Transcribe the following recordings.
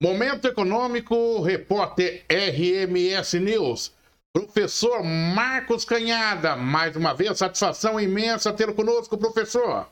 Momento Econômico, repórter RMS News. Professor Marcos Canhada, mais uma vez, satisfação imensa tê-lo conosco, professor.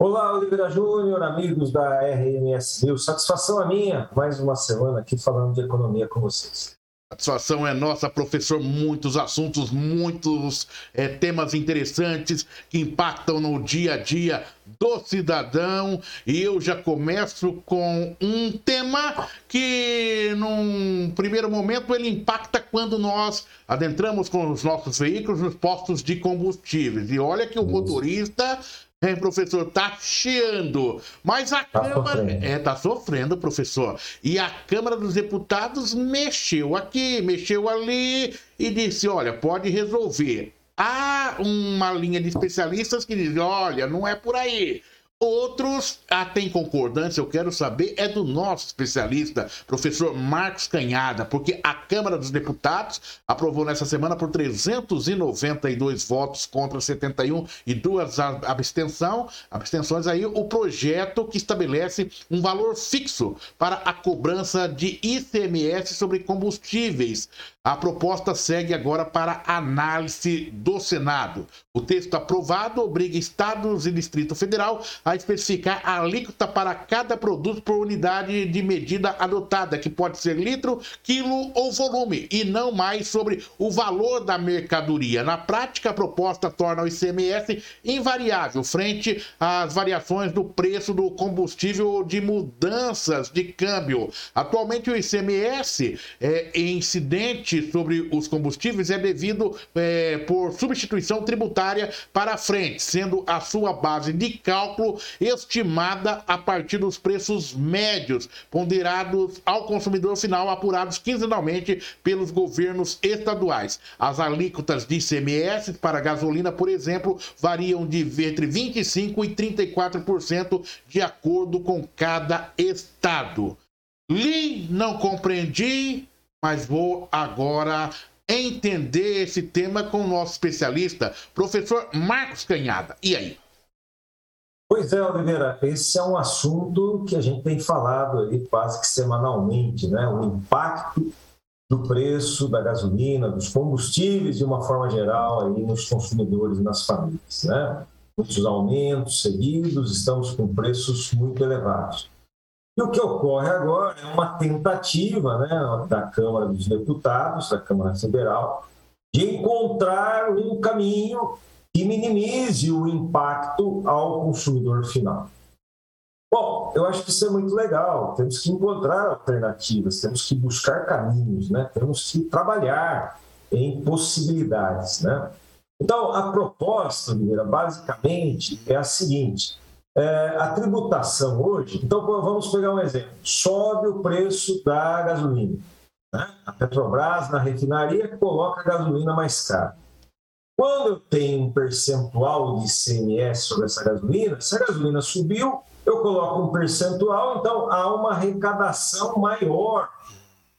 Olá, Oliveira Júnior, amigos da RMS News. Satisfação a minha, mais uma semana aqui falando de economia com vocês. Satisfação é nossa, professor. Muitos assuntos, muitos é, temas interessantes que impactam no dia a dia do cidadão. E eu já começo com um tema que, num primeiro momento, ele impacta quando nós adentramos com os nossos veículos nos postos de combustíveis. E olha que o motorista Hein, professor, tá chiando. Mas a tá Câmara. Sofrendo. É, tá sofrendo, professor. E a Câmara dos Deputados mexeu aqui, mexeu ali e disse: olha, pode resolver. Há uma linha de especialistas que dizem: olha, não é por aí. Outros ah, têm concordância, eu quero saber, é do nosso especialista, professor Marcos Canhada, porque a Câmara dos Deputados aprovou nessa semana por 392 votos contra 71 e duas abstenção, abstenções aí, o projeto que estabelece um valor fixo para a cobrança de ICMS sobre combustíveis. A proposta segue agora para análise do Senado. O texto aprovado obriga estados e Distrito Federal a especificar a alíquota para cada produto por unidade de medida adotada, que pode ser litro, quilo ou volume, e não mais sobre o valor da mercadoria. Na prática, a proposta torna o ICMS invariável frente às variações do preço do combustível de mudanças de câmbio. Atualmente, o ICMS é incidente sobre os combustíveis é devido é, por substituição tributária para frente, sendo a sua base de cálculo estimada a partir dos preços médios ponderados ao consumidor final, apurados quinzenalmente pelos governos estaduais. As alíquotas de ICMS para gasolina, por exemplo, variam de entre 25% e 34% de acordo com cada estado. Li, não compreendi, mas vou agora entender esse tema com o nosso especialista, professor Marcos Canhada. E aí? Pois é, Oliveira, esse é um assunto que a gente tem falado aí quase que semanalmente, né? O impacto do preço da gasolina, dos combustíveis de uma forma geral aí nos consumidores e nas famílias, né? Muitos aumentos seguidos, estamos com preços muito elevados. E o que ocorre agora é uma tentativa né, da Câmara dos Deputados, da Câmara Federal, de encontrar um caminho que minimize o impacto ao consumidor final. Bom, eu acho que isso é muito legal. Temos que encontrar alternativas, temos que buscar caminhos, né? temos que trabalhar em possibilidades. Né? Então, a proposta, Oliveira, basicamente é a seguinte: é, a tributação hoje, então vamos pegar um exemplo: sobe o preço da gasolina. Né? A Petrobras, na refinaria, coloca a gasolina mais cara. Quando eu tenho um percentual de ICMS sobre essa gasolina, se a gasolina subiu, eu coloco um percentual, então há uma arrecadação maior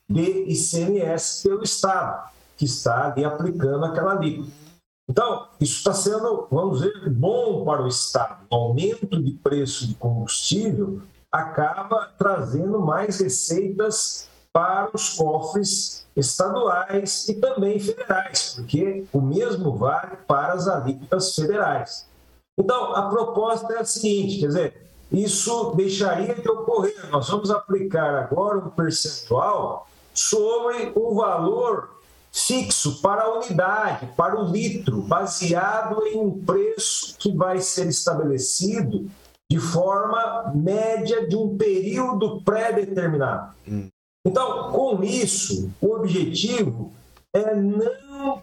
de ICMS pelo Estado, que está ali aplicando aquela alíquota. Então, isso está sendo, vamos dizer, bom para o Estado. O aumento de preço de combustível acaba trazendo mais receitas para os cofres estaduais e também federais, porque o mesmo vale para as alíquotas federais. Então, a proposta é a seguinte: quer dizer, isso deixaria de ocorrer. Nós vamos aplicar agora um percentual sobre o valor fixo para a unidade, para o litro, baseado em um preço que vai ser estabelecido de forma média de um período pré-determinado. Hum. Então, com isso, o objetivo é não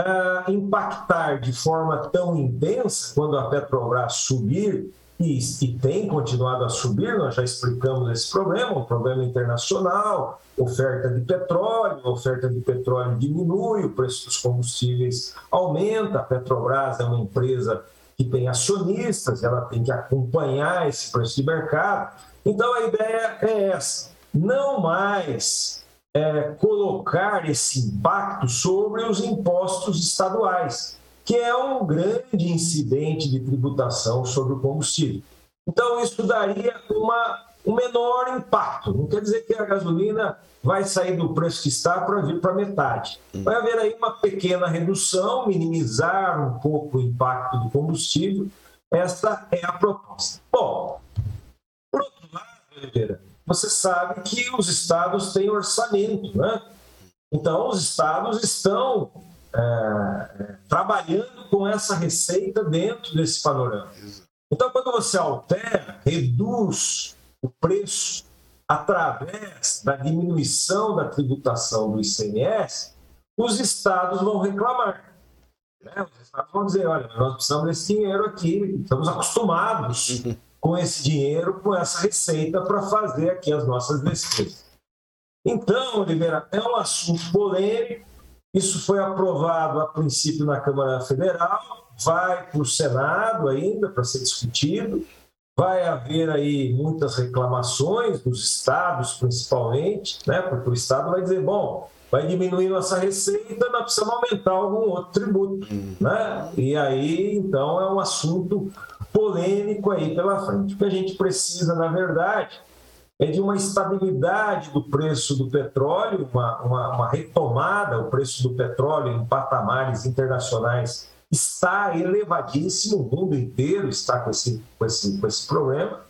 uh, impactar de forma tão intensa quando a Petrobras subir e, e, tem continuado a subir, nós já explicamos esse problema, um problema internacional, oferta de petróleo, a oferta de petróleo diminui, o preço dos combustíveis aumenta, a Petrobras é uma empresa que tem acionistas, ela tem que acompanhar esse preço de mercado. Então a ideia é essa, não mais é, colocar esse impacto sobre os impostos estaduais que é um grande incidente de tributação sobre o combustível. Então, isso daria uma um menor impacto. Não quer dizer que a gasolina vai sair do preço que está para vir para metade. Vai haver aí uma pequena redução, minimizar um pouco o impacto do combustível. Essa é a proposta. Bom, por outro lado, você sabe que os estados têm orçamento, né? Então, os estados estão é, trabalhando com essa receita dentro desse panorama. Então, quando você altera, reduz o preço através da diminuição da tributação do ICMS, os estados vão reclamar. Né? Os estados vão dizer: olha, nós precisamos desse dinheiro aqui, estamos acostumados uhum. Com esse dinheiro, com essa receita para fazer aqui as nossas despesas. Então, Oliveira, é um assunto polêmico. Isso foi aprovado a princípio na Câmara Federal, vai para o Senado ainda para ser discutido. Vai haver aí muitas reclamações dos estados, principalmente, né? porque o estado vai dizer: bom, vai diminuir nossa receita, nós precisamos aumentar algum outro tributo. Né? E aí, então, é um assunto polêmico aí pela frente. O que a gente precisa, na verdade, é de uma estabilidade do preço do petróleo, uma, uma, uma retomada, o preço do petróleo em patamares internacionais está elevadíssimo, o mundo inteiro está com esse, com esse, com esse problema.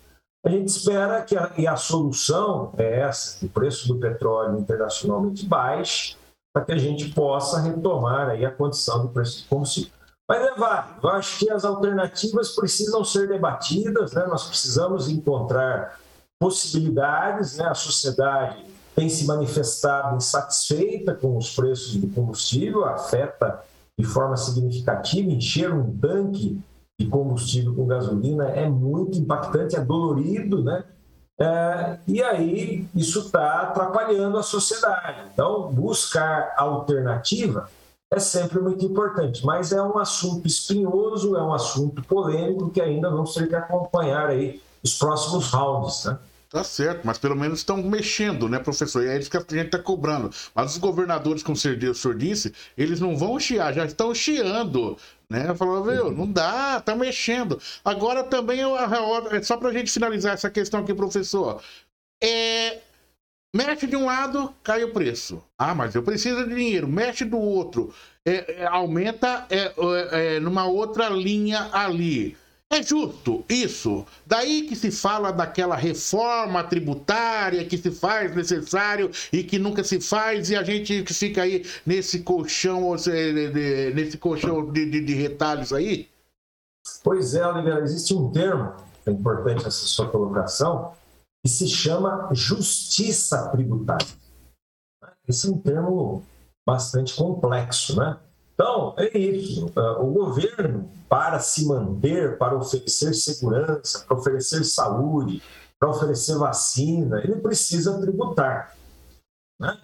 A gente espera que a, e a solução é essa, o preço do petróleo internacionalmente baixo, para que a gente possa retomar aí a condição do preço do combustível. É válido, eu acho que as alternativas precisam ser debatidas, né? nós precisamos encontrar possibilidades, né? a sociedade tem se manifestado insatisfeita com os preços do combustível, afeta de forma significativa, encher um tanque de combustível com gasolina é muito impactante, é dolorido, né? É, e aí isso está atrapalhando a sociedade. Então, buscar alternativa é sempre muito importante, mas é um assunto espinhoso, é um assunto polêmico que ainda vamos ter que acompanhar aí os próximos rounds, né? Tá certo, mas pelo menos estão mexendo, né, professor? E é isso que a gente está cobrando. Mas os governadores, como o senhor disse, eles não vão chiar, já estão chiando. Né? Falou, viu, não dá, tá mexendo. Agora também, é só para a gente finalizar essa questão aqui, professor. É, mexe de um lado, cai o preço. Ah, mas eu preciso de dinheiro. Mexe do outro, é, é, aumenta é, é, é numa outra linha ali. É justo isso. Daí que se fala daquela reforma tributária que se faz necessário e que nunca se faz, e a gente fica aí nesse colchão, nesse colchão de, de, de retalhos aí? Pois é, Oliveira, existe um termo, é importante essa sua colocação, que se chama justiça tributária. Esse é um termo bastante complexo, né? Então, é isso. Ah, o governo, para se manter, para oferecer segurança, para oferecer saúde, para oferecer vacina, ele precisa tributar. Né?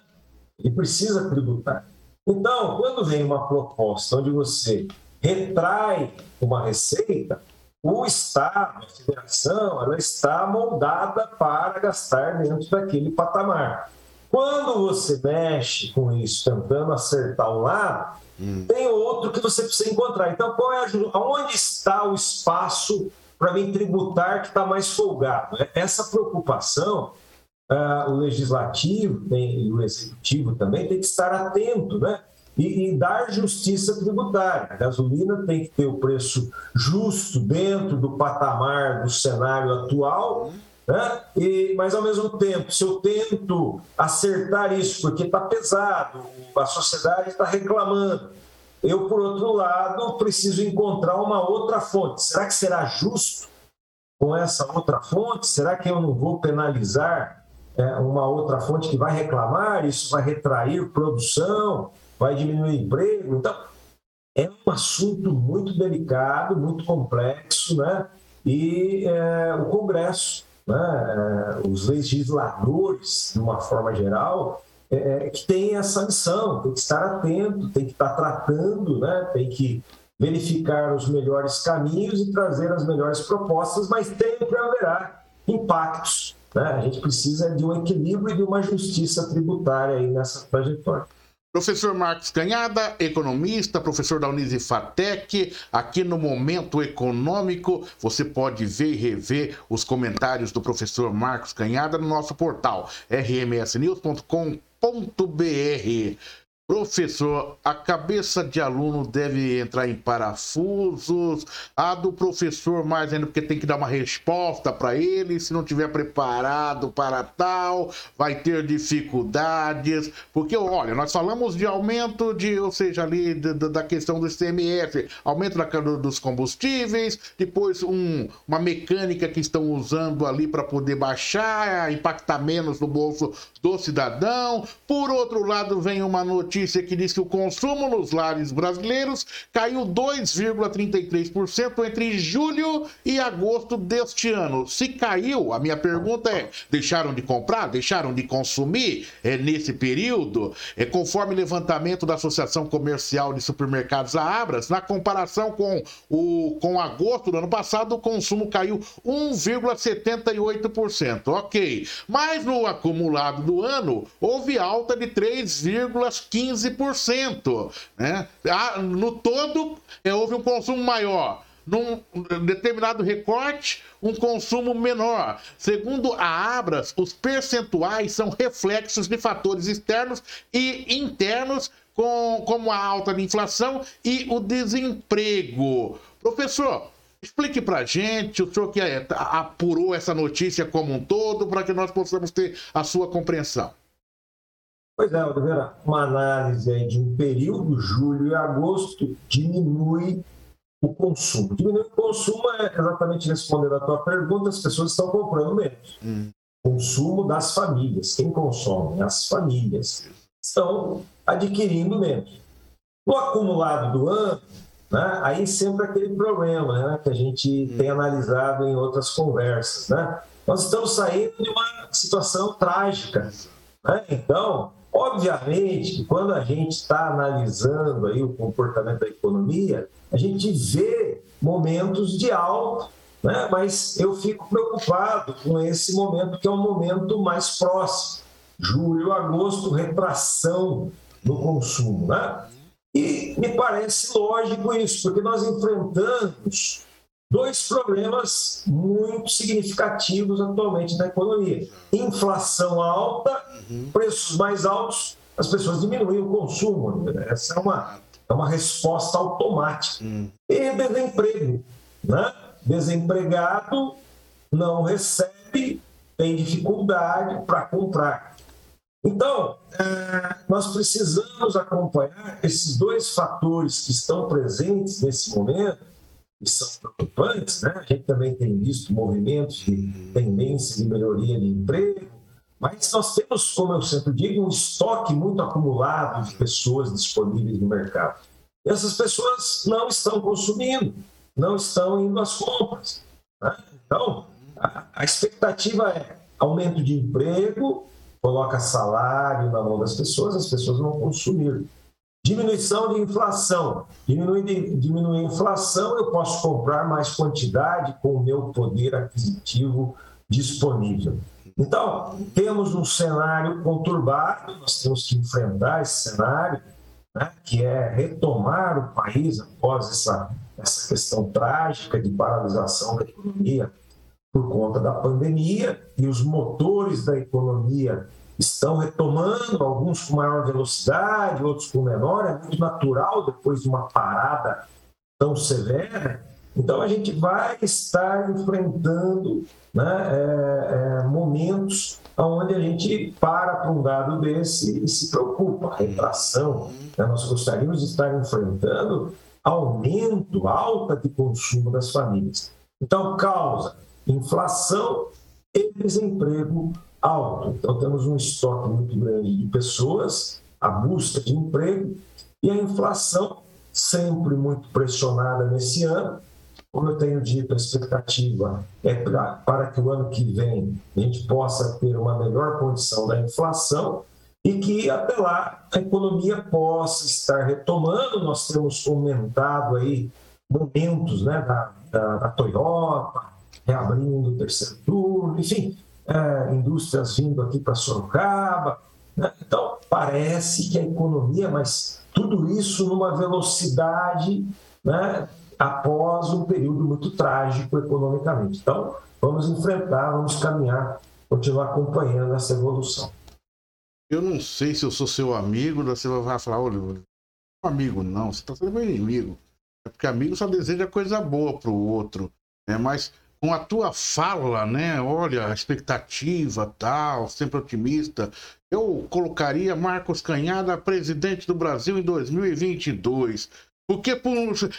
Ele precisa tributar. Então, quando vem uma proposta onde você retrai uma receita, o Estado, a federação, ela está moldada para gastar dentro daquele patamar. Quando você mexe com isso, tentando acertar um lado, Hum. Tem outro que você precisa encontrar. Então, qual é a, onde está o espaço para mim tributar que está mais folgado? É, essa preocupação, uh, o legislativo tem, e o executivo também tem que estar atento, né? E, e, dar justiça tributária. A gasolina tem que ter o preço justo dentro do patamar do cenário atual. Né? E, mas ao mesmo tempo, se eu tento acertar isso, porque está pesado, a sociedade está reclamando. Eu, por outro lado, preciso encontrar uma outra fonte. Será que será justo com essa outra fonte? Será que eu não vou penalizar é, uma outra fonte que vai reclamar? Isso vai retrair produção, vai diminuir emprego? Então, é um assunto muito delicado, muito complexo, né? E é, o Congresso, né, é, os legisladores, de uma forma geral, é, é, que tem essa missão, tem que estar atento, tem que estar tratando, né? tem que verificar os melhores caminhos e trazer as melhores propostas, mas sempre haverá impactos. Né? A gente precisa de um equilíbrio e de uma justiça tributária aí nessa trajetória. Professor Marcos Canhada, economista, professor da Unisifatec, aqui no Momento Econômico, você pode ver e rever os comentários do professor Marcos Canhada no nosso portal rmsnews.com.br. Professor, a cabeça de aluno deve entrar em parafusos. A do professor, mais ainda, porque tem que dar uma resposta para ele. Se não tiver preparado para tal, vai ter dificuldades. Porque, olha, nós falamos de aumento de, ou seja, ali da questão do ICMS, aumento da, dos combustíveis, depois um, uma mecânica que estão usando ali para poder baixar, impactar menos no bolso do cidadão. Por outro lado, vem uma notícia que diz que o consumo nos lares brasileiros caiu 2,33% entre julho e agosto deste ano. Se caiu, a minha pergunta é: deixaram de comprar? Deixaram de consumir é, nesse período? É, conforme levantamento da Associação Comercial de Supermercados, a Abras, na comparação com, o, com agosto do ano passado, o consumo caiu 1,78%. Ok. Mas no acumulado do ano, houve alta de 3,15%. 15%. Né? Ah, no todo, é, houve um consumo maior num determinado recorte, um consumo menor. Segundo a Abras, os percentuais são reflexos de fatores externos e internos, com, como a alta de inflação e o desemprego. Professor, explique para gente, o senhor que é, apurou essa notícia como um todo, para que nós possamos ter a sua compreensão. Pois é, Oliveira, uma análise aí de um período, julho e agosto, diminui o consumo. Diminuir o consumo é exatamente respondendo a tua pergunta, as pessoas estão comprando menos. Hum. Consumo das famílias. Quem consome? As famílias. Estão adquirindo menos. No acumulado do ano, né, aí sempre aquele problema né, que a gente hum. tem analisado em outras conversas. Né? Nós estamos saindo de uma situação trágica. Né? Então, Obviamente que quando a gente está analisando aí o comportamento da economia, a gente vê momentos de alta, né? mas eu fico preocupado com esse momento que é um momento mais próximo. Julho, agosto, retração no consumo. Né? E me parece lógico isso, porque nós enfrentamos dois problemas muito significativos atualmente na economia: inflação alta, uhum. preços mais altos, as pessoas diminuem o consumo. Essa é uma, é uma resposta automática. Uhum. E desemprego. Né? Desempregado não recebe, tem dificuldade para comprar. Então, é, nós precisamos acompanhar esses dois fatores que estão presentes nesse momento que são preocupantes, né? a gente também tem visto movimentos de tendência de melhoria de emprego, mas nós temos, como eu sempre digo, um estoque muito acumulado de pessoas disponíveis no mercado. E essas pessoas não estão consumindo, não estão indo às compras. Né? Então, a expectativa é aumento de emprego, coloca salário na mão das pessoas, as pessoas vão consumir. Diminuição de inflação. Diminuir, diminuir a inflação, eu posso comprar mais quantidade com o meu poder aquisitivo disponível. Então, temos um cenário conturbado, nós temos que enfrentar esse cenário, né, que é retomar o país após essa, essa questão trágica de paralisação da economia por conta da pandemia e os motores da economia estão retomando, alguns com maior velocidade, outros com menor, é muito natural depois de uma parada tão severa. Então a gente vai estar enfrentando né, é, é, momentos onde a gente para para um dado desse e se preocupa, retração. Né? Nós gostaríamos de estar enfrentando aumento, alta de consumo das famílias. Então, causa inflação e desemprego alto. Então, temos um estoque muito grande de pessoas, a busca de emprego e a inflação sempre muito pressionada nesse ano. Como eu tenho dito, a expectativa é pra, para que o ano que vem a gente possa ter uma melhor condição da inflação e que até lá a economia possa estar retomando. Nós temos comentado aí momentos né, da, da, da Toyota reabrindo o terceiro turno, enfim, é, indústrias vindo aqui para Sorocaba. Né? Então, parece que a economia, mas tudo isso numa velocidade né, após um período muito trágico economicamente. Então, vamos enfrentar, vamos caminhar, continuar acompanhando essa evolução. Eu não sei se eu sou seu amigo, você vai falar, olha, não amigo não, você está sendo meu inimigo. É porque amigo só deseja coisa boa para o outro, né? Mas com a tua fala, né? Olha, a expectativa, tal, sempre otimista. Eu colocaria Marcos Canhada presidente do Brasil em 2022. Porque,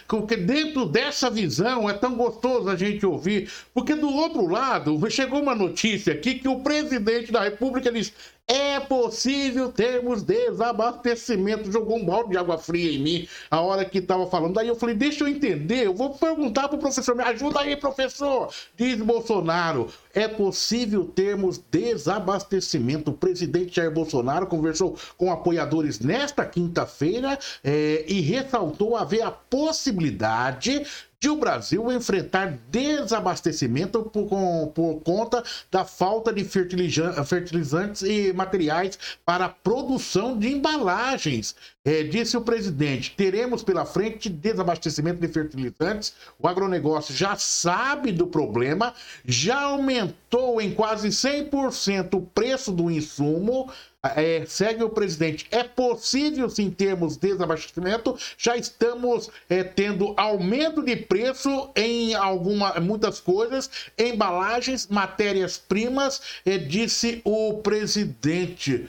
porque dentro dessa visão é tão gostoso a gente ouvir. Porque do outro lado, chegou uma notícia aqui que o presidente da República diz: é possível termos desabastecimento. Jogou um balde de água fria em mim a hora que estava falando. Daí eu falei, deixa eu entender, eu vou perguntar para o professor, me ajuda aí, professor. Diz Bolsonaro, é possível termos desabastecimento. O presidente Jair Bolsonaro conversou com apoiadores nesta quinta-feira é, e ressaltou haver a possibilidade de o Brasil enfrentar desabastecimento por, com, por conta da falta de fertilizantes e materiais para a produção de embalagens. É, disse o presidente: teremos pela frente desabastecimento de fertilizantes. O agronegócio já sabe do problema, já aumentou em quase 100% o preço do insumo. É, segue o presidente. É possível sim termos desabastecimento. Já estamos é, tendo aumento de preço em alguma, muitas coisas, embalagens, matérias-primas, é, disse o presidente.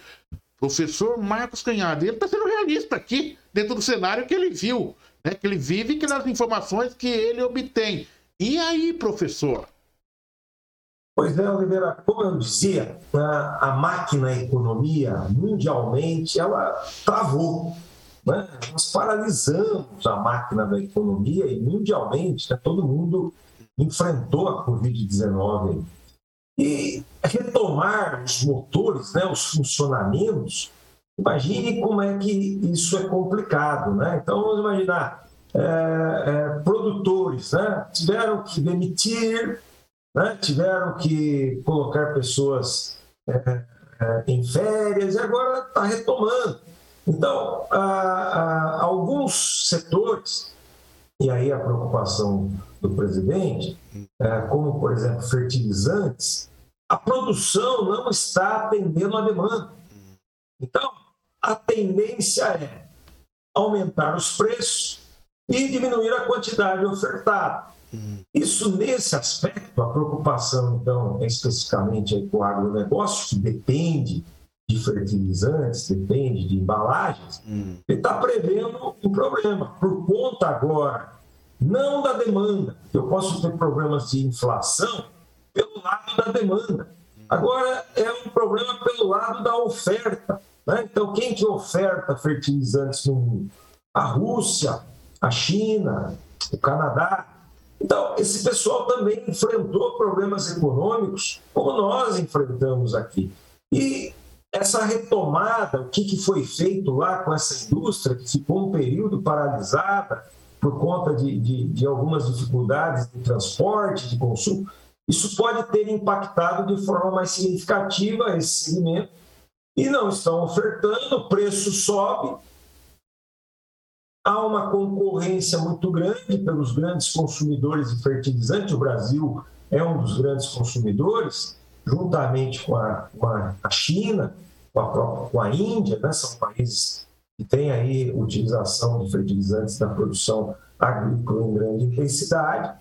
Professor Marcos Canhado, ele está sendo realista aqui, dentro do cenário que ele viu, né? que ele vive e que nas informações que ele obtém. E aí, professor? Pois é, Oliveira, como eu dizia, a, a máquina a economia mundialmente ela travou. Né? Nós paralisamos a máquina da economia e mundialmente né, todo mundo enfrentou a Covid-19. E retomar os motores, né, os funcionamentos, imagine como é que isso é complicado. Né? Então, vamos imaginar, é, é, produtores né, tiveram que demitir né? tiveram que colocar pessoas é, é, em férias e agora está retomando. Então, há, há alguns setores, e aí a preocupação do presidente, é, como por exemplo fertilizantes, a produção não está atendendo a demanda. Então, a tendência é aumentar os preços e diminuir a quantidade ofertada. Isso, nesse aspecto, a preocupação, então, especificamente com o agronegócio, que depende de fertilizantes, depende de embalagens, hum. ele está prevendo um problema, por conta agora, não da demanda, eu posso ter problemas de inflação pelo lado da demanda. Agora é um problema pelo lado da oferta. Né? Então, quem que oferta fertilizantes no mundo? A Rússia, a China, o Canadá, então, esse pessoal também enfrentou problemas econômicos, como nós enfrentamos aqui. E essa retomada, o que, foi feito lá com essa indústria, que ficou um período paralisada por conta de, de, de algumas dificuldades de transporte, de consumo, isso pode ter impactado de forma mais significativa esse segmento. E não estão ofertando, o preço sobe, Há uma concorrência muito grande pelos grandes consumidores de fertilizantes. O Brasil é um dos grandes consumidores, juntamente com a, com a China, com a, com a Índia, né? são países que têm aí utilização de fertilizantes na produção agrícola em grande intensidade.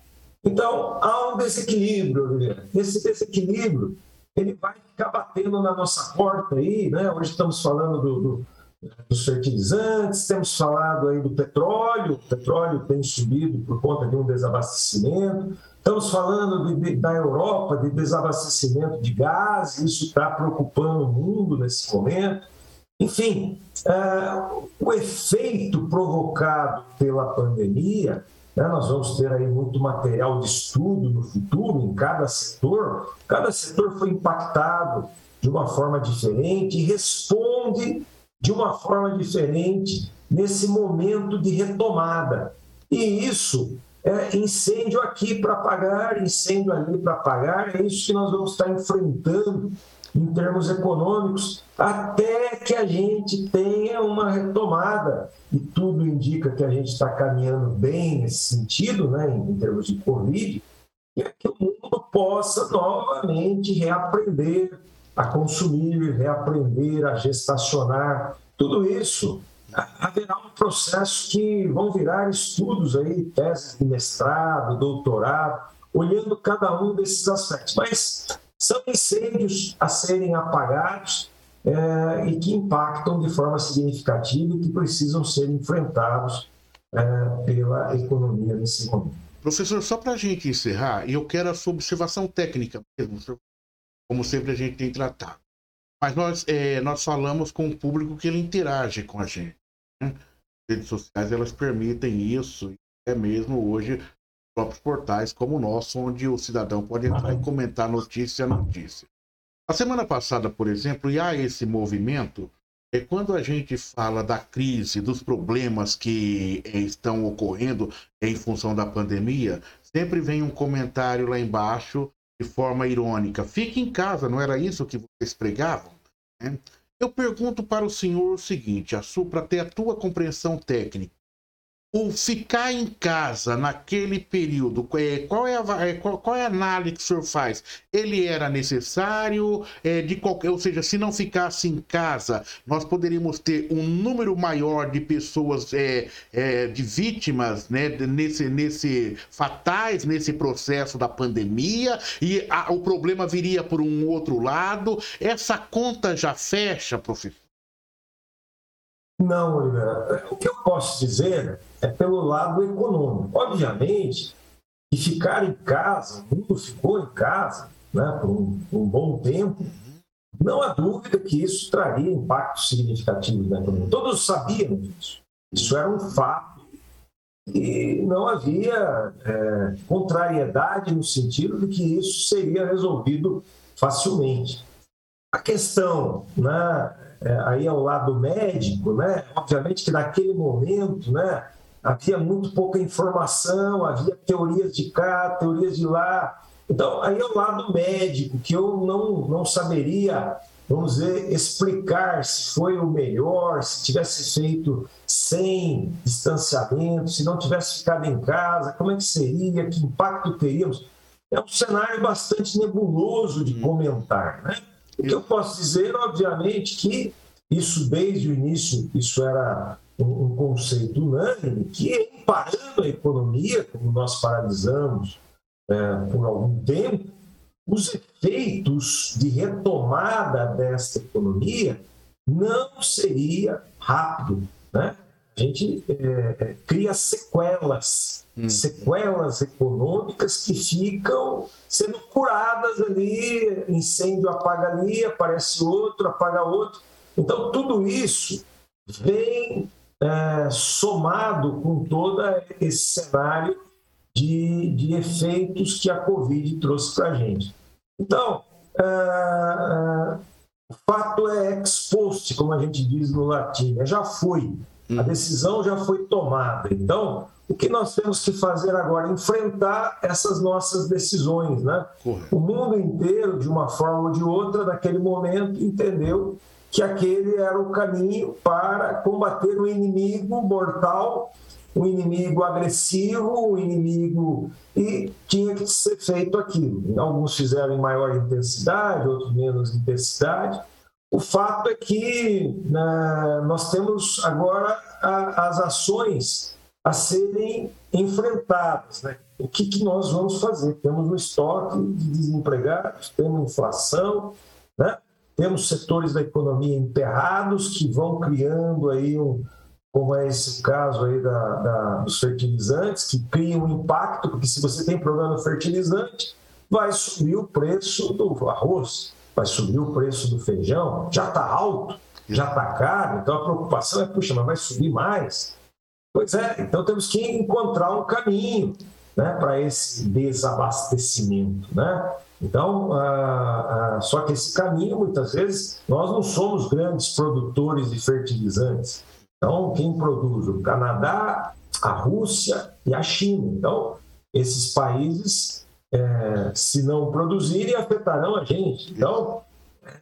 Então, há um desequilíbrio, Esse desequilíbrio ele vai ficar batendo na nossa porta aí, né? Hoje estamos falando do, do dos fertilizantes, temos falado aí do petróleo, o petróleo tem subido por conta de um desabastecimento, estamos falando de, de, da Europa, de desabastecimento de gás, isso está preocupando o mundo nesse momento. Enfim, é, o efeito provocado pela pandemia, né, nós vamos ter aí muito material de estudo no futuro em cada setor, cada setor foi impactado de uma forma diferente e responde de uma forma diferente nesse momento de retomada. E isso é incêndio aqui para apagar, incêndio ali para apagar, é isso que nós vamos estar enfrentando em termos econômicos, até que a gente tenha uma retomada. E tudo indica que a gente está caminhando bem nesse sentido, né, em termos de Covid, e é que o mundo possa novamente reaprender a consumir, reaprender a gestacionar. Tudo isso haverá um processo que vão virar estudos aí, teses de mestrado, doutorado, olhando cada um desses aspectos. Mas são incêndios a serem apagados é, e que impactam de forma significativa e que precisam ser enfrentados é, pela economia nesse momento. Professor, só para a gente encerrar, eu quero a sua observação técnica mesmo, como sempre a gente tem tratado. Mas nós, é, nós falamos com o público que ele interage com a gente. Né? As redes sociais elas permitem isso, é mesmo hoje próprios portais como o nosso, onde o cidadão pode entrar e comentar notícia a notícia. A semana passada, por exemplo, e há esse movimento, é quando a gente fala da crise, dos problemas que é, estão ocorrendo em função da pandemia, sempre vem um comentário lá embaixo de forma irônica. Fique em casa, não era isso que vocês pregavam? Né? Eu pergunto para o senhor o seguinte, para ter a tua compreensão técnica o ficar em casa naquele período, é, qual é a, é, qual, qual é a análise que o senhor faz? Ele era necessário, é, de qualquer, ou seja, se não ficasse em casa, nós poderíamos ter um número maior de pessoas, é, é, de vítimas, né, nesse, nesse fatais nesse processo da pandemia, e a, o problema viria por um outro lado. Essa conta já fecha, professor? Não, Oliveira. O que eu posso dizer é pelo lado econômico. Obviamente que ficar em casa, o mundo ficou em casa né, por um, um bom tempo, não há dúvida que isso traria impactos significativos na economia. Todos sabiam disso. Isso era um fato. E não havia é, contrariedade no sentido de que isso seria resolvido facilmente. A questão né, é, aí ao lado médico, né? Obviamente que naquele momento, né? Havia muito pouca informação, havia teorias de cá, teorias de lá. Então, aí ao lado médico, que eu não, não saberia, vamos dizer, explicar se foi o melhor, se tivesse feito sem distanciamento, se não tivesse ficado em casa, como é que seria, que impacto teríamos. É um cenário bastante nebuloso de comentar, né? O que eu posso dizer, obviamente, que isso desde o início, isso era um, conceito unânime, que parando a economia, como nós paralisamos é, por algum tempo, os efeitos de retomada desta economia não seria rápido, né? A gente é cria sequelas, hum. sequelas econômicas que ficam sendo curadas ali, incêndio apaga ali, aparece outro, apaga outro. Então, tudo isso vem é, somado com todo esse cenário de, de efeitos que a Covid trouxe para a gente. Então, é, é, o fato é ex post, como a gente diz no latim, já foi, a hum. decisão já foi tomada. Então, o que nós temos que fazer agora? Enfrentar essas nossas decisões. Né? O mundo inteiro, de uma forma ou de outra, naquele momento, entendeu que aquele era o caminho para combater o inimigo mortal, o inimigo agressivo, o inimigo. E tinha que ser feito aquilo. Alguns fizeram em maior intensidade, outros menos intensidade. O fato é que né, nós temos agora a, as ações a serem enfrentadas. Né? O que, que nós vamos fazer? Temos um estoque de desempregados, temos inflação, né? Temos setores da economia emperrados que vão criando aí um, como é esse caso aí da, da, dos fertilizantes, que criam um impacto, porque se você tem problema no fertilizante, vai subir o preço do arroz, vai subir o preço do feijão, já está alto, já está caro, então a preocupação é, puxa, mas vai subir mais. Pois é, então temos que encontrar um caminho né, para esse desabastecimento. Né? Então, ah, ah, só que esse caminho, muitas vezes, nós não somos grandes produtores de fertilizantes. Então, quem produz? O Canadá, a Rússia e a China. Então, esses países, é, se não produzirem, afetarão a gente. Então,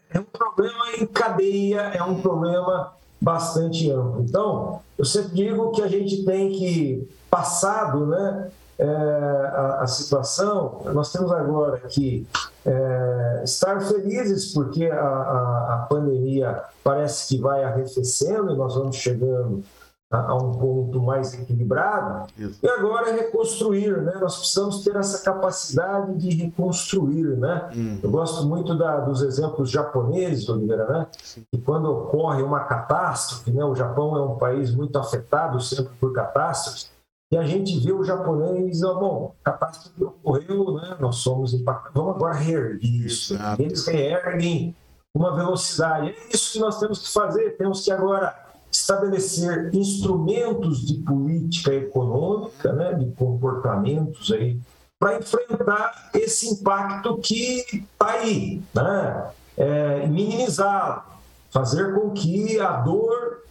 é um problema em cadeia, é um problema bastante amplo. Então, eu sempre digo que a gente tem que, passado né, é, a, a, situação, nós temos agora que é, estar felizes porque a, a, a pandemia parece que vai arrefecendo e nós vamos chegando a um ponto mais equilibrado. Isso. E agora é reconstruir, né? Nós precisamos ter essa capacidade de reconstruir, né? Uhum. Eu gosto muito da, dos exemplos japoneses, Oliveira, né? Sim. Que quando ocorre uma catástrofe, né? O Japão é um país muito afetado sempre por catástrofes. E a gente vê o japonês, oh, bom, catástrofe ocorreu, né? Nós somos impactados, vamos agora reerguer isso. Exato. Eles reerguem uma velocidade. É isso que nós temos que fazer. Temos que agora estabelecer instrumentos de política econômica, né, de comportamentos aí, para enfrentar esse impacto que está aí, né, é, minimizá-lo, fazer com que a dor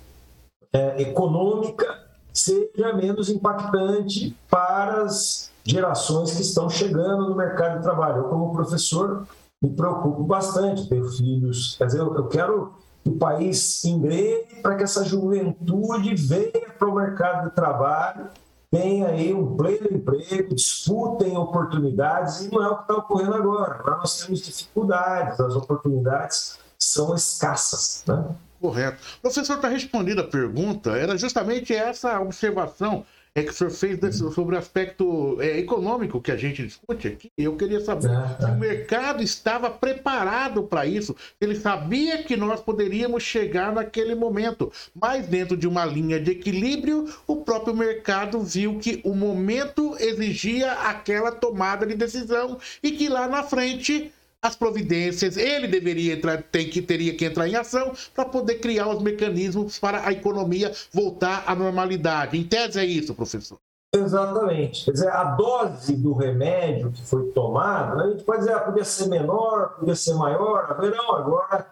é, econômica seja menos impactante para as gerações que estão chegando no mercado de trabalho. Eu, como professor, me preocupo bastante, tenho filhos, quer dizer, eu quero que o país engrene para que essa juventude venha para o mercado de trabalho, tenha aí um pleno emprego, disputem oportunidades, e não é o que está ocorrendo agora. Agora nós temos dificuldades, as oportunidades são escassas. Né? Correto. Professor, está respondida a pergunta, era justamente essa observação é que o senhor fez desse, sobre o aspecto é, econômico que a gente discute aqui. Eu queria saber é, se o mercado estava preparado para isso. Ele sabia que nós poderíamos chegar naquele momento, mas dentro de uma linha de equilíbrio, o próprio mercado viu que o momento exigia aquela tomada de decisão e que lá na frente as providências, ele deveria entrar, tem que teria que entrar em ação para poder criar os mecanismos para a economia voltar à normalidade. Em tese é isso, professor. Exatamente. Quer dizer, a dose do remédio que foi tomada, a gente pode dizer, ah, podia ser menor, podia ser maior, haverão agora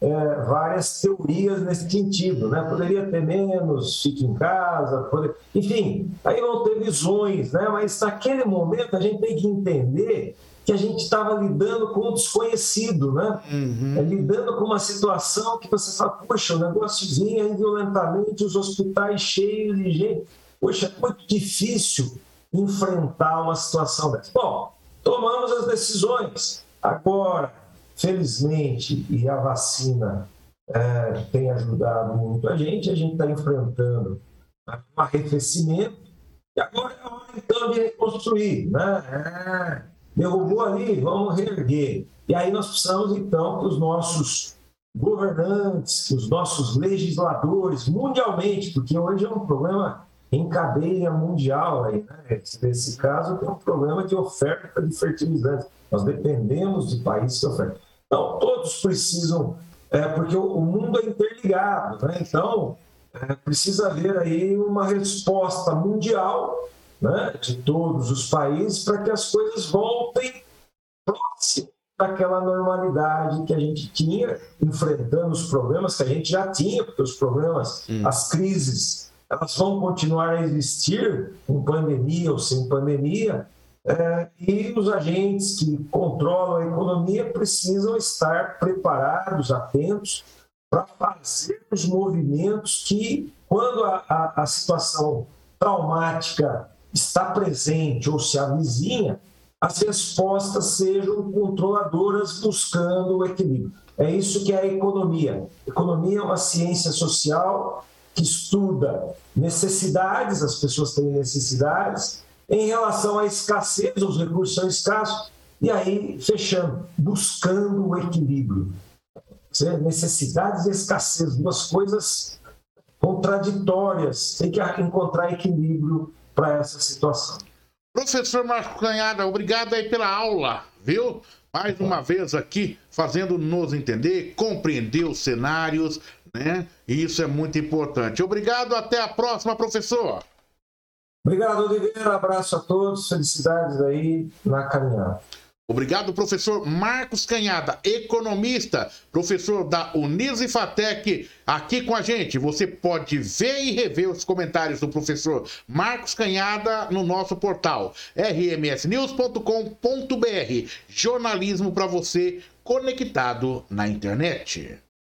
é, várias teorias nesse sentido, né? Poderia ter menos, fique em casa, poder... enfim, aí vão ter visões, né? Mas naquele momento a gente tem que entender que a gente estava lidando com o desconhecido, né? Uhum. É, lidando com uma situação que você fala, poxa, o negócio vinha aí violentamente, os hospitais cheios de gente. Poxa, é muito difícil enfrentar uma situação dessa. Bom, tomamos as decisões. Agora, felizmente, e a vacina é, tem ajudado muito a gente, a gente está enfrentando um arrefecimento, e agora é hora então de reconstruir, né? É derrubou ali, vamos reerguer. E aí nós precisamos, então, que os nossos governantes, os nossos legisladores, mundialmente, porque hoje é um problema em cadeia mundial. Aí, né? Nesse caso, tem um problema de oferta de fertilizantes. Nós dependemos de países que ofertam. Então, todos precisam, é, porque o, mundo é interligado, né? então é, precisa haver aí uma resposta mundial né, de todos os países para que as coisas voltem próximo daquela normalidade que a gente tinha, enfrentando os problemas que a gente já tinha, porque os problemas, hum. as crises, elas vão continuar a existir, com pandemia ou sem pandemia, é, e os agentes que controlam a economia precisam estar preparados, atentos, para fazer os movimentos que, quando a, a, a situação traumática está presente ou se avizinha, as respostas sejam controladoras buscando o equilíbrio. É isso que é a economia. Economia é uma ciência social que estuda necessidades, as pessoas têm necessidades, em relação à escassez, os recursos são escassos, e aí, fechando, buscando o equilíbrio. Necessidades e escassez, duas coisas contraditórias, tem que encontrar equilíbrio para essa situação. Professor Marco Canhada, obrigado aí pela aula, viu? Mais uma vez aqui, fazendo nos entender, compreender os cenários, né? E isso é muito importante. Obrigado, até a próxima, professor. Obrigado, Oliveira. Abraço a todos, felicidades aí na caminhada. Obrigado, professor Marcos Canhada, economista, professor da Unisifatec, aqui com a gente. Você pode ver e rever os comentários do professor Marcos Canhada no nosso portal rmsnews.com.br. Jornalismo para você conectado na internet.